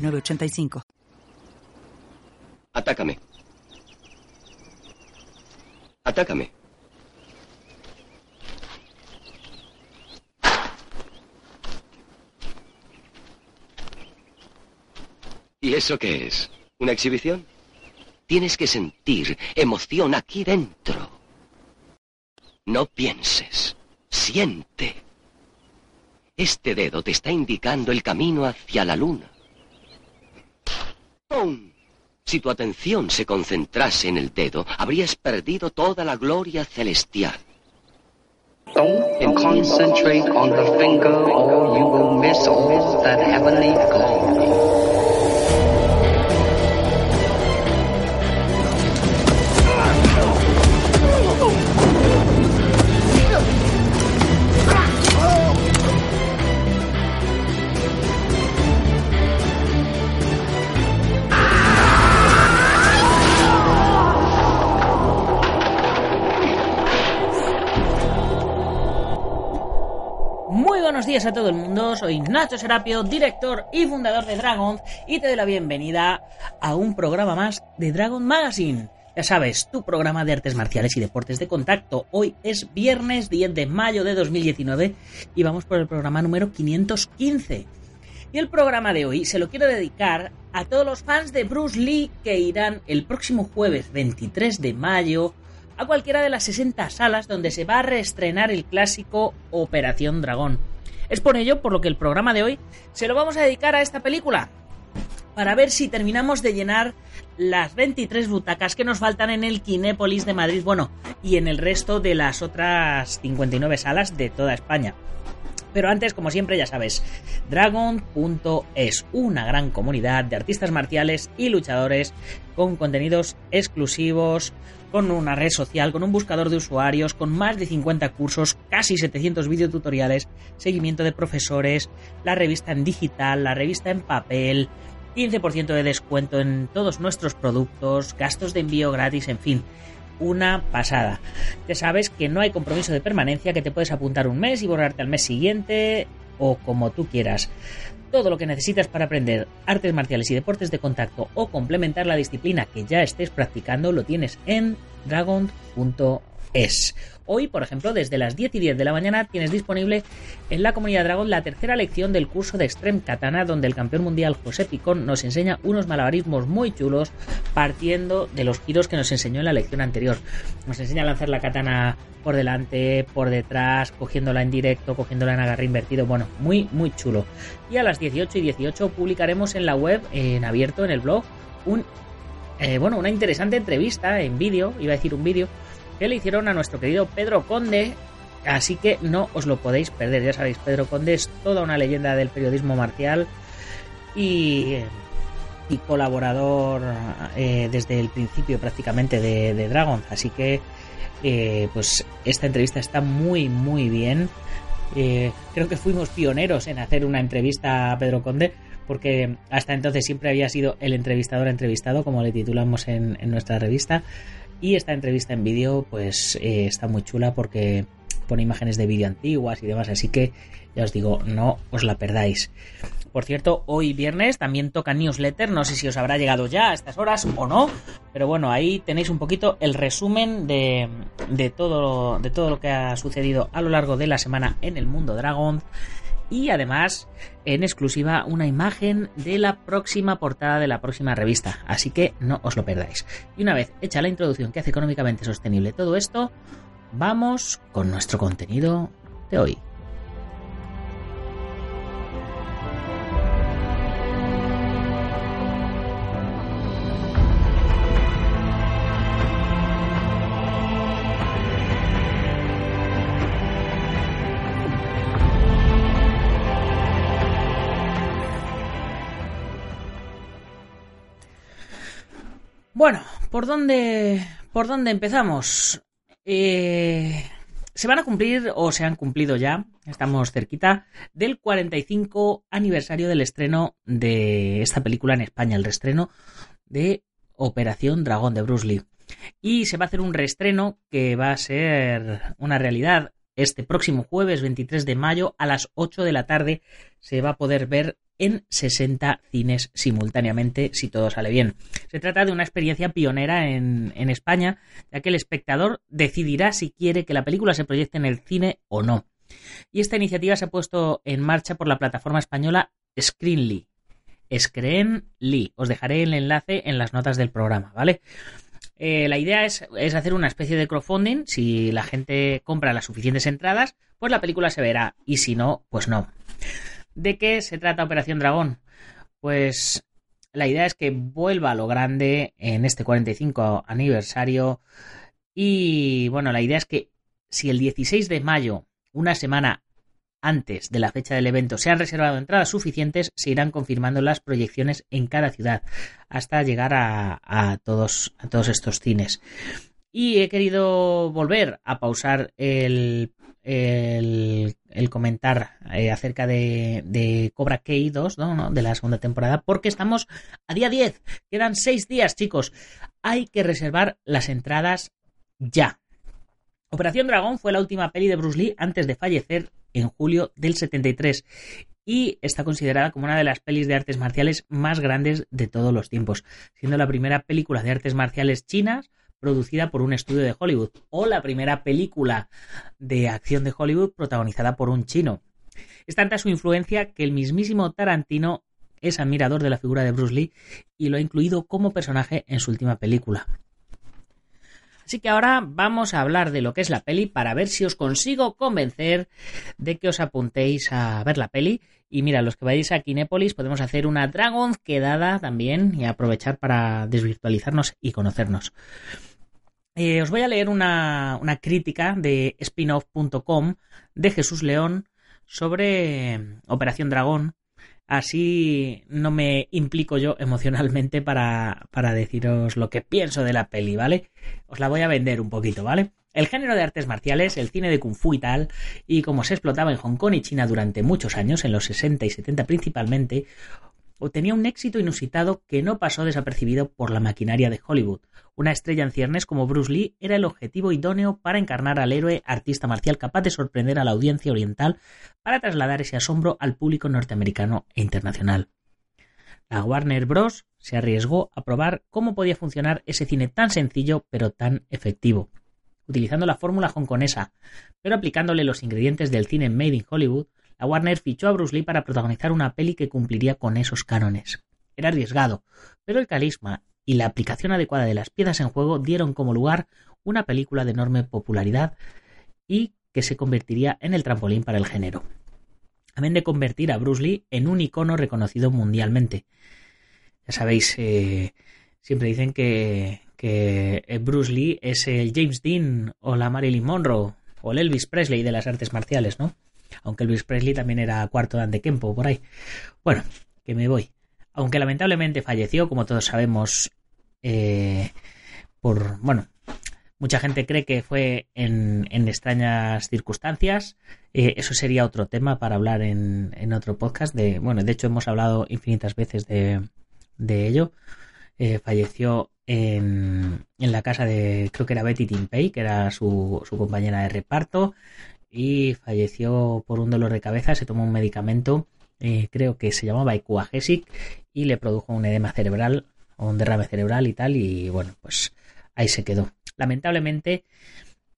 985. Atácame. Atácame. ¿Y eso qué es? ¿Una exhibición? Tienes que sentir emoción aquí dentro. No pienses, siente. Este dedo te está indicando el camino hacia la luna. Si tu atención se concentrase en el dedo, habrías perdido toda la gloria celestial. Don't concentrate on the finger or you will miss all that heavenly glory. A todo el mundo, soy Nacho Serapio, director y fundador de Dragon y te doy la bienvenida a un programa más de Dragon Magazine. Ya sabes, tu programa de artes marciales y deportes de contacto. Hoy es viernes 10 de mayo de 2019 y vamos por el programa número 515. Y el programa de hoy se lo quiero dedicar a todos los fans de Bruce Lee que irán el próximo jueves 23 de mayo a cualquiera de las 60 salas donde se va a reestrenar el clásico Operación Dragón. Es por ello por lo que el programa de hoy se lo vamos a dedicar a esta película. Para ver si terminamos de llenar las 23 butacas que nos faltan en el Kinépolis de Madrid, bueno, y en el resto de las otras 59 salas de toda España. Pero antes, como siempre, ya sabes, Dragon.es, una gran comunidad de artistas marciales y luchadores con contenidos exclusivos, con una red social, con un buscador de usuarios, con más de 50 cursos, casi 700 videotutoriales, seguimiento de profesores, la revista en digital, la revista en papel, 15% de descuento en todos nuestros productos, gastos de envío gratis, en fin una pasada. Ya sabes que no hay compromiso de permanencia, que te puedes apuntar un mes y borrarte al mes siguiente o como tú quieras. Todo lo que necesitas para aprender artes marciales y deportes de contacto o complementar la disciplina que ya estés practicando lo tienes en dragon.es. Hoy, por ejemplo, desde las 10 y 10 de la mañana tienes disponible en la comunidad Dragon la tercera lección del curso de Extreme Katana, donde el campeón mundial José Picón nos enseña unos malabarismos muy chulos partiendo de los giros que nos enseñó en la lección anterior. Nos enseña a lanzar la katana por delante, por detrás, cogiéndola en directo, cogiéndola en agarre invertido. Bueno, muy, muy chulo. Y a las 18 y 18 publicaremos en la web, en abierto, en el blog, un, eh, bueno, una interesante entrevista en vídeo, iba a decir un vídeo, que le hicieron a nuestro querido Pedro Conde. Así que no os lo podéis perder. Ya sabéis, Pedro Conde es toda una leyenda del periodismo marcial y, y colaborador eh, desde el principio prácticamente de, Dragon. Así que eh, pues esta entrevista está muy muy bien. Eh, creo que fuimos pioneros en hacer una entrevista a Pedro Conde porque hasta entonces siempre había sido el entrevistador entrevistado, como le titulamos en nuestra revista. Y esta entrevista en vídeo, pues eh, está muy chula porque pone imágenes de vídeo antiguas y demás, así que ya os digo, no os la perdáis. Por cierto, hoy viernes también toca newsletter, no sé si os habrá llegado ya a estas horas o no, pero bueno, ahí tenéis un poquito el resumen de, de, todo, de todo lo que ha sucedido a lo largo de la semana en el mundo Dragon y además en exclusiva una imagen de la próxima portada de la próxima revista, así que no os lo perdáis. Y una vez hecha la introducción que hace económicamente sostenible todo esto, vamos con nuestro contenido de hoy. ¿Por dónde, por dónde empezamos? Eh, se van a cumplir, o se han cumplido ya, estamos cerquita, del 45 aniversario del estreno de esta película en España, el reestreno de Operación Dragón de Bruce Lee. Y se va a hacer un reestreno que va a ser una realidad este próximo jueves 23 de mayo a las 8 de la tarde. Se va a poder ver en 60 cines simultáneamente, si todo sale bien. Se trata de una experiencia pionera en, España, ya que el espectador decidirá si quiere que la película se proyecte en el cine o no. Y esta iniciativa se ha puesto en marcha por la plataforma española Screenly. Screenly. Os dejaré el enlace en las notas del programa, ¿vale? Eh, la idea es, es, hacer una especie de crowdfunding. Si la gente compra las suficientes entradas, pues la película se verá. Y si no, pues no. ¿De qué se trata Operación Dragón? Pues la idea es que vuelva a lo grande en este 45 aniversario. Y bueno, la idea es que si el 16 de mayo, una semana antes de la fecha del evento se han reservado entradas suficientes, se irán confirmando las proyecciones en cada ciudad hasta llegar a, todos, a todos estos cines. Y he querido volver a pausar el, el, comentar eh, acerca de, Cobra Kai 2, ¿no? de la segunda temporada, porque estamos a día 10. Quedan 6 días, chicos. Hay que reservar las entradas ya. Operación Dragón fue la última peli de Bruce Lee antes de fallecer en julio del 73 y está considerada como una de las pelis de artes marciales más grandes de todos los tiempos, siendo la primera película de artes marciales chinas producida por un estudio de Hollywood o la primera película de acción de Hollywood protagonizada por un chino. Es tanta su influencia que el mismísimo Tarantino es admirador de la figura de Bruce Lee y lo ha incluido como personaje en su última película. Así que ahora vamos a hablar de lo que es la peli para ver si os consigo convencer de que os apuntéis a ver la peli. Y mira, los que vayáis a Kinépolis podemos hacer una Dragon quedada también y aprovechar para desvirtualizarnos y conocernos. Eh, os voy a leer una, una crítica de spinoff.com de Jesús León sobre Operación Dragón Así no me implico yo emocionalmente para, para deciros lo que pienso de la peli, ¿vale? Os la voy a vender un poquito, ¿vale? El género de artes marciales, el cine de kung fu y tal, y como se explotaba en Hong Kong y China durante muchos años, en los 60 y 70 principalmente, tenía un éxito inusitado que no pasó desapercibido por la maquinaria de Hollywood. Una estrella en ciernes como Bruce Lee era el objetivo idóneo para encarnar al héroe artista marcial capaz de sorprender a la audiencia oriental para trasladar ese asombro al público norteamericano e internacional. La Warner Bros. se arriesgó a probar cómo podía funcionar ese cine tan sencillo pero tan efectivo, utilizando la fórmula hongkonesa, pero aplicándole los ingredientes del cine Made in Hollywood, la Warner fichó a Bruce Lee para protagonizar una peli que cumpliría con esos cánones. Era arriesgado, pero el carisma y la aplicación adecuada de las piezas en juego dieron como lugar una película de enorme popularidad y que se convertiría en el trampolín para el género. Amén de convertir a Bruce Lee en un icono reconocido mundialmente. Ya sabéis, eh, siempre dicen que, que Bruce Lee es el James Dean o la Marilyn Monroe o el Elvis Presley de las artes marciales, ¿no? Aunque Luis Presley también era cuarto de Antequempo por ahí. Bueno, que me voy. Aunque lamentablemente falleció, como todos sabemos, eh, por, bueno, mucha gente cree que fue en, extrañas circunstancias. Eh, eso sería otro tema para hablar en, en, otro podcast. De, bueno, de hecho hemos hablado infinitas veces de, de ello. Eh, falleció en, en, la casa de, creo que era Betty Timpey, que era su, su compañera de reparto y falleció por un dolor de cabeza, se tomó un medicamento, eh, creo que se llamaba Icuagesic y le produjo un edema cerebral o un derrame cerebral y tal y bueno, pues ahí se quedó. Lamentablemente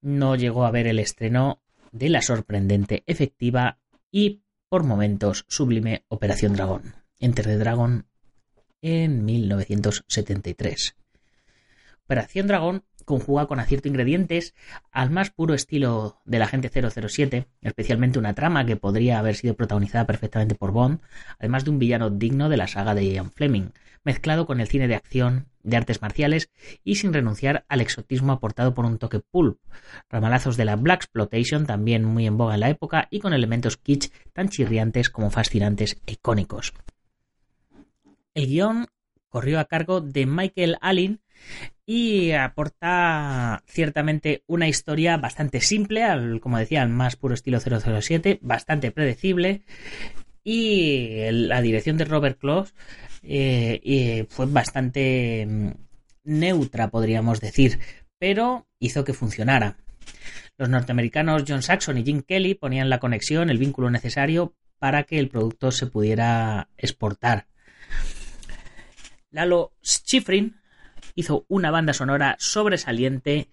no llegó a ver el estreno de la sorprendente, efectiva y por momentos sublime Operación Dragón, Enter the Dragon en 1973. Operación Dragón conjuga con acierto ingredientes al más puro estilo del agente 007, especialmente una trama que podría haber sido protagonizada perfectamente por Bond, además de un villano digno de la saga de Ian Fleming, mezclado con el cine de acción, de artes marciales y sin renunciar al exotismo aportado por un toque pulp, ramalazos de la Black Exploitation también muy en boga en la época y con elementos kitsch tan chirriantes como fascinantes e icónicos. El guion corrió a cargo de Michael Allen y aporta ciertamente una historia bastante simple, al, como decía, más puro estilo 007, bastante predecible y la dirección de Robert Close eh, fue bastante mm, neutra, podríamos decir, pero hizo que funcionara. Los norteamericanos John Saxon y Jim Kelly ponían la conexión, el vínculo necesario para que el producto se pudiera exportar. Lalo Schifrin hizo una banda sonora sobresaliente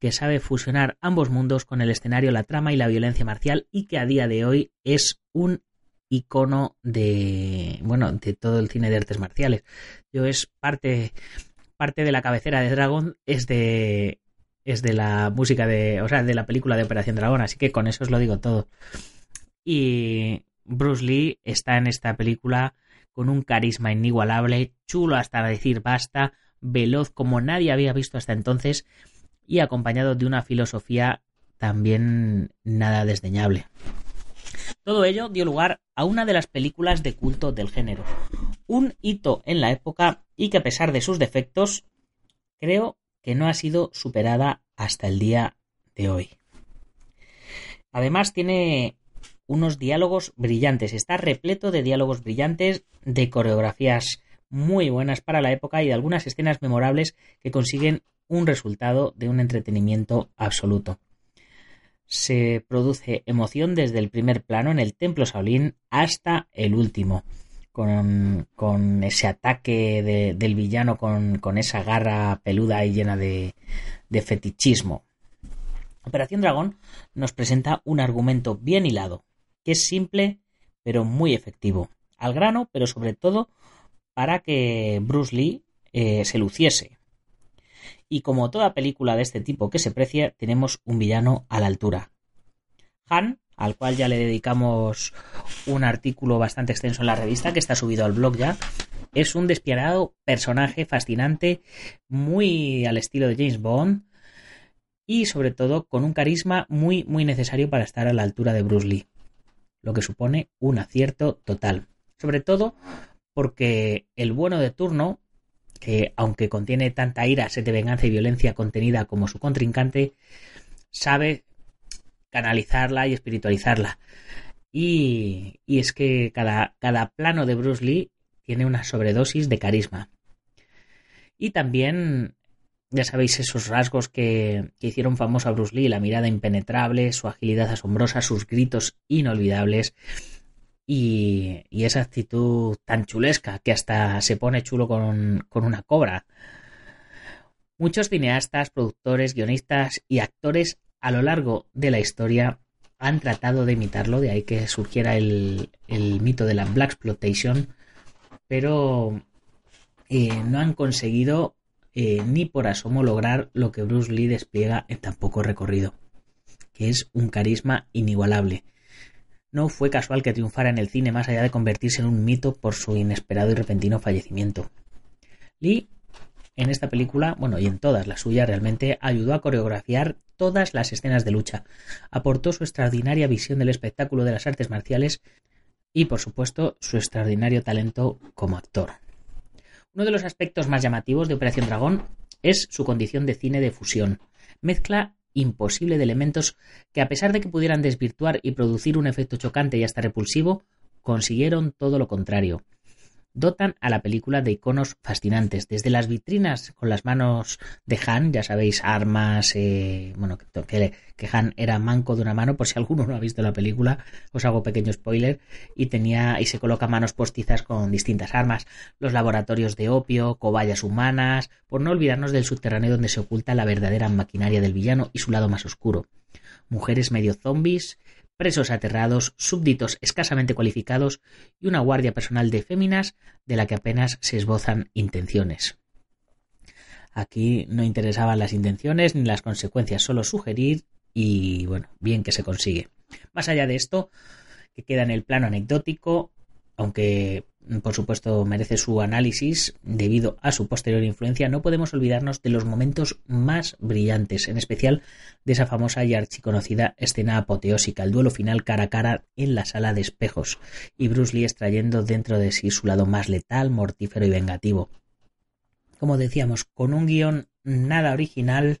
que sabe fusionar ambos mundos con el escenario, la trama y la violencia marcial y que a día de hoy es un icono de bueno de todo el cine de artes marciales. Yo es parte parte de la cabecera de Dragon es de es de la música de, o sea, de la película de Operación Dragón, así que con eso os lo digo todo. Y Bruce Lee está en esta película con un carisma inigualable, chulo hasta decir basta, veloz como nadie había visto hasta entonces y acompañado de una filosofía también nada desdeñable. Todo ello dio lugar a una de las películas de culto del género, un hito en la época y que a pesar de sus defectos, creo que no ha sido superada hasta el día de hoy. Además tiene unos diálogos brillantes, está repleto de diálogos brillantes, de coreografías muy buenas para la época y de algunas escenas memorables que consiguen un resultado de un entretenimiento absoluto. Se produce emoción desde el primer plano en el templo Shaolin hasta el último, con, ese ataque del villano con, esa garra peluda y llena de, de fetichismo. Operación Dragón nos presenta un argumento bien hilado, que es simple pero muy efectivo, al grano, pero sobre todo para que Bruce Lee eh, se luciese. Y como toda película de este tipo que se precia, tenemos un villano a la altura. Han, al cual ya le dedicamos un artículo bastante extenso en la revista, que está subido al blog ya, es un despiadado personaje fascinante, muy al estilo de James Bond, y sobre todo con un carisma muy muy necesario para estar a la altura de Bruce Lee, lo que supone un acierto total. Sobre todo porque el bueno de turno, que aunque contiene tanta ira, sed de venganza y violencia contenida como su contrincante, sabe canalizarla y espiritualizarla. Y, y es que cada, cada plano de Bruce Lee tiene una sobredosis de carisma. Y también, ya sabéis, esos rasgos que, que, hicieron famoso a Bruce Lee, la mirada impenetrable, su agilidad asombrosa, sus gritos inolvidables, y, esa actitud tan chulesca que hasta se pone chulo con, una cobra. Muchos cineastas, productores, guionistas y actores a lo largo de la historia han tratado de imitarlo, de ahí que surgiera el, el mito de la Black Exploitation, pero eh, no han conseguido eh, ni por asomo lograr lo que Bruce Lee despliega en tan poco recorrido, que es un carisma inigualable. No fue casual que triunfara en el cine más allá de convertirse en un mito por su inesperado y repentino fallecimiento. Lee, en esta película, bueno, y en todas las suyas realmente, ayudó a coreografiar todas las escenas de lucha, aportó su extraordinaria visión del espectáculo de las artes marciales y, por supuesto, su extraordinario talento como actor. Uno de los aspectos más llamativos de Operación Dragón es su condición de cine de fusión. Mezcla imposible de elementos que a pesar de que pudieran desvirtuar y producir un efecto chocante y hasta repulsivo, consiguieron todo lo contrario dotan a la película de iconos fascinantes, desde las vitrinas con las manos de Han, ya sabéis, armas, eh, bueno, que, que, Han era manco de una mano, por si alguno no ha visto la película, os hago pequeño spoiler, y tenía, y se coloca manos postizas con distintas armas, los laboratorios de opio, cobayas humanas, por no olvidarnos del subterráneo donde se oculta la verdadera maquinaria del villano y su lado más oscuro. Mujeres medio zombies, presos aterrados, súbditos escasamente cualificados y una guardia personal de féminas de la que apenas se esbozan intenciones. Aquí no interesaban las intenciones ni las consecuencias, solo sugerir y bueno, bien que se consigue. Más allá de esto, que queda en el plano anecdótico, aunque por supuesto merece su análisis debido a su posterior influencia, no podemos olvidarnos de los momentos más brillantes, en especial de esa famosa y archiconocida escena apoteósica, el duelo final cara a cara en la sala de espejos, y Bruce Lee extrayendo dentro de sí su lado más letal, mortífero y vengativo. como decíamos, con un guion nada original,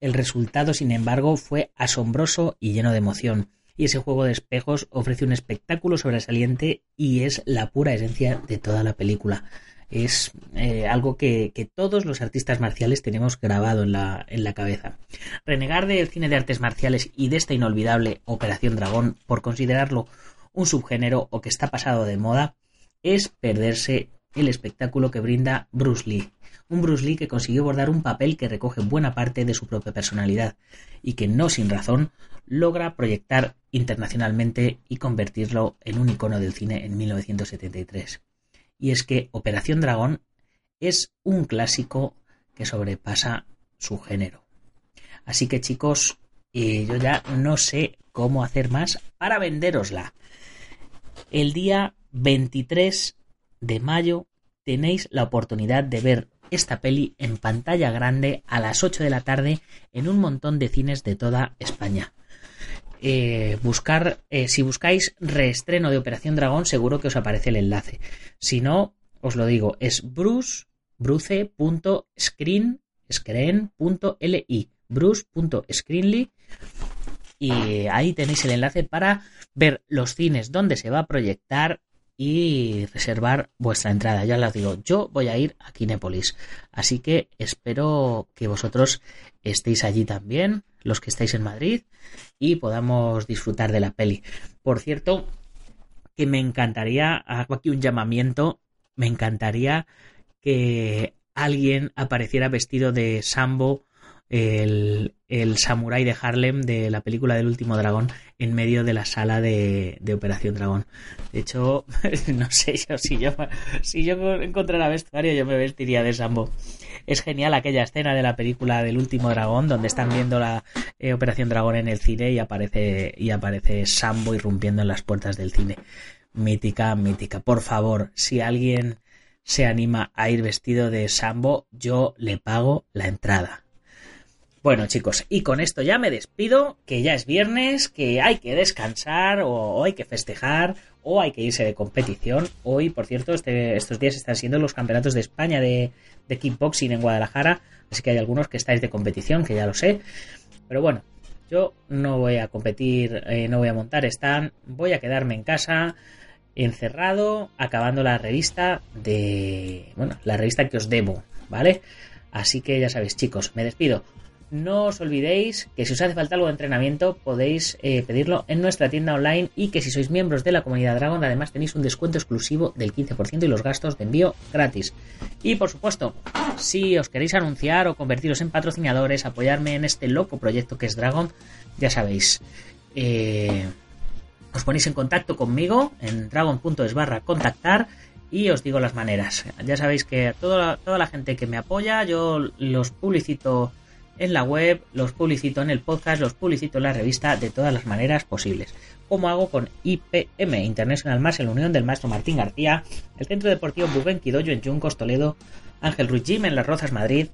el resultado, sin embargo, fue asombroso y lleno de emoción. Y ese juego de espejos ofrece un espectáculo sobresaliente y es la pura esencia de toda la película. Es eh, algo que, todos los artistas marciales tenemos grabado en la, en la cabeza. Renegar del cine de artes marciales y de esta inolvidable Operación Dragón por considerarlo un subgénero o que está pasado de moda es perderse el espectáculo que brinda Bruce Lee. Un Bruce Lee que consiguió bordar un papel que recoge buena parte de su propia personalidad y que no sin razón logra proyectar internacionalmente y convertirlo en un icono del cine en 1973. Y es que Operación Dragón es un clásico que sobrepasa su género. Así que chicos, eh, yo ya no sé cómo hacer más para venderosla. El día 23 de mayo tenéis la oportunidad de ver esta peli en pantalla grande a las 8 de la tarde en un montón de cines de toda España. Eh, buscar, eh, si buscáis reestreno de Operación Dragón, seguro que os aparece el enlace. Si no, os lo digo, es bruce, bruce.screen, screen.li, bruce.screenly y ahí tenéis el enlace para ver los cines donde se va a proyectar y reservar vuestra entrada. Ya os digo, yo voy a ir a Kinépolis, así que espero que vosotros estéis allí también, los que estáis en Madrid, y podamos disfrutar de la peli. Por cierto, que me encantaría, hago aquí un llamamiento, me encantaría que alguien apareciera vestido de Sambo el, el samurái de Harlem de la película del último dragón en medio de la sala de, Operación Dragón. De hecho, no sé yo si yo si yo encontrara vestuario yo me vestiría de Sambo. Es genial aquella escena de la película del último dragón donde están viendo la eh, Operación Dragón en el cine y aparece y aparece Sambo irrumpiendo en las puertas del cine. Mítica, mítica. Por favor, si alguien se anima a ir vestido de Sambo, yo le pago la entrada. Bueno chicos, y con esto ya me despido, que ya es viernes, que hay que descansar o, hay que festejar o hay que irse de competición. Hoy, por cierto, este, estos días están siendo los campeonatos de España de, kickboxing en Guadalajara, así que hay algunos que estáis de competición, que ya lo sé. Pero bueno, yo no voy a competir, eh, no voy a montar stand, voy a quedarme en casa encerrado, acabando la revista de... Bueno, la revista que os debo, ¿vale? Así que ya sabéis, chicos, me despido. No os olvidéis que si os hace falta algo de entrenamiento podéis eh, pedirlo en nuestra tienda online y que si sois miembros de la comunidad Dragon además tenéis un descuento exclusivo del 15% y los gastos de envío gratis. Y por supuesto, si os queréis anunciar o convertiros en patrocinadores, apoyarme en este loco proyecto que es Dragon, ya sabéis. Eh, os ponéis en contacto conmigo en dragon.es barra contactar y os digo las maneras. Ya sabéis que toda, toda la gente que me apoya yo los publicito en la web, los publicito en el podcast, los publicito en la revista de todas las maneras posibles. Como hago con IPM, International Martial Unión del maestro Martín García, el Centro Deportivo Buguen Quidoyo en Juncos, Toledo, Ángel Ruiz Jim en Las Rozas, Madrid,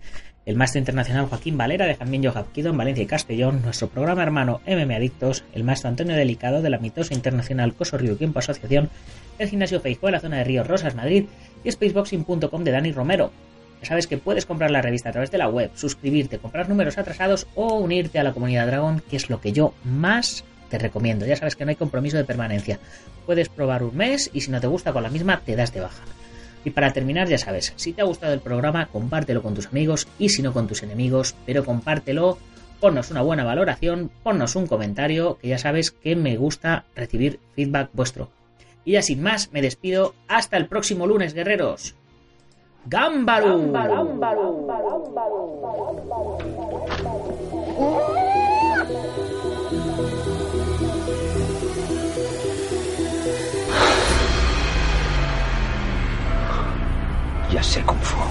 el maestro internacional Joaquín Valera de Jamín Quido en Valencia y Castellón, nuestro programa hermano MM Adictos, el maestro Antonio Delicado de la mitosa internacional Coso Río Tiempo Asociación, el gimnasio Feijóo de la zona de Río Rosas, Madrid y spaceboxing.com de Dani Romero sabes que puedes comprar la revista a través de la web, suscribirte, comprar números atrasados o unirte a la comunidad Dragon, que es lo que yo más te recomiendo. Ya sabes que no hay compromiso de permanencia. Puedes probar un mes y si no te gusta con la misma, te das de baja. Y para terminar, ya sabes, si te ha gustado el programa, compártelo con tus amigos y si no con tus enemigos, pero compártelo, ponnos una buena valoración, ponnos un comentario, que ya sabes que me gusta recibir feedback vuestro. Y ya sin más, me despido. Hasta el próximo lunes, guerreros. Gámbaro. Ya sé fue.